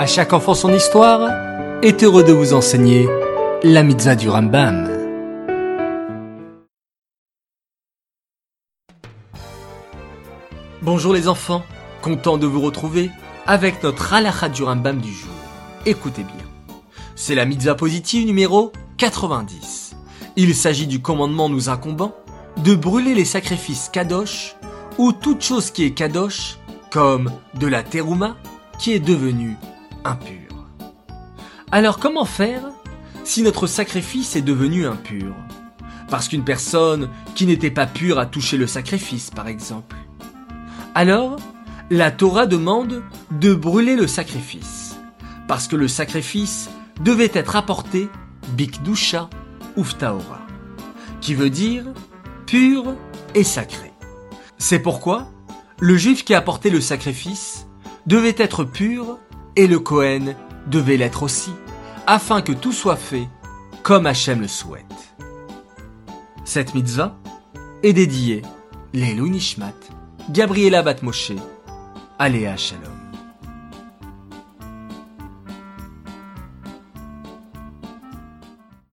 À chaque enfant son histoire est heureux de vous enseigner la mitzvah du Rambam. Bonjour les enfants, content de vous retrouver avec notre halakha du Rambam du jour. Écoutez bien. C'est la mitzvah positive numéro 90. Il s'agit du commandement nous incombant de brûler les sacrifices kadosh ou toute chose qui est kadosh comme de la terouma qui est devenue impure. Alors comment faire si notre sacrifice est devenu impur? Parce qu'une personne qui n'était pas pure a touché le sacrifice, par exemple. Alors, la Torah demande de brûler le sacrifice, parce que le sacrifice devait être apporté bikdusha uftaora, qui veut dire pur et sacré. C'est pourquoi le juif qui apportait le sacrifice devait être pur et le Kohen devait l'être aussi, afin que tout soit fait comme Hachem le souhaite. Cette mitzvah est dédiée Lelou Nishmat, Gabriela Batmoshe, Aléa Shalom.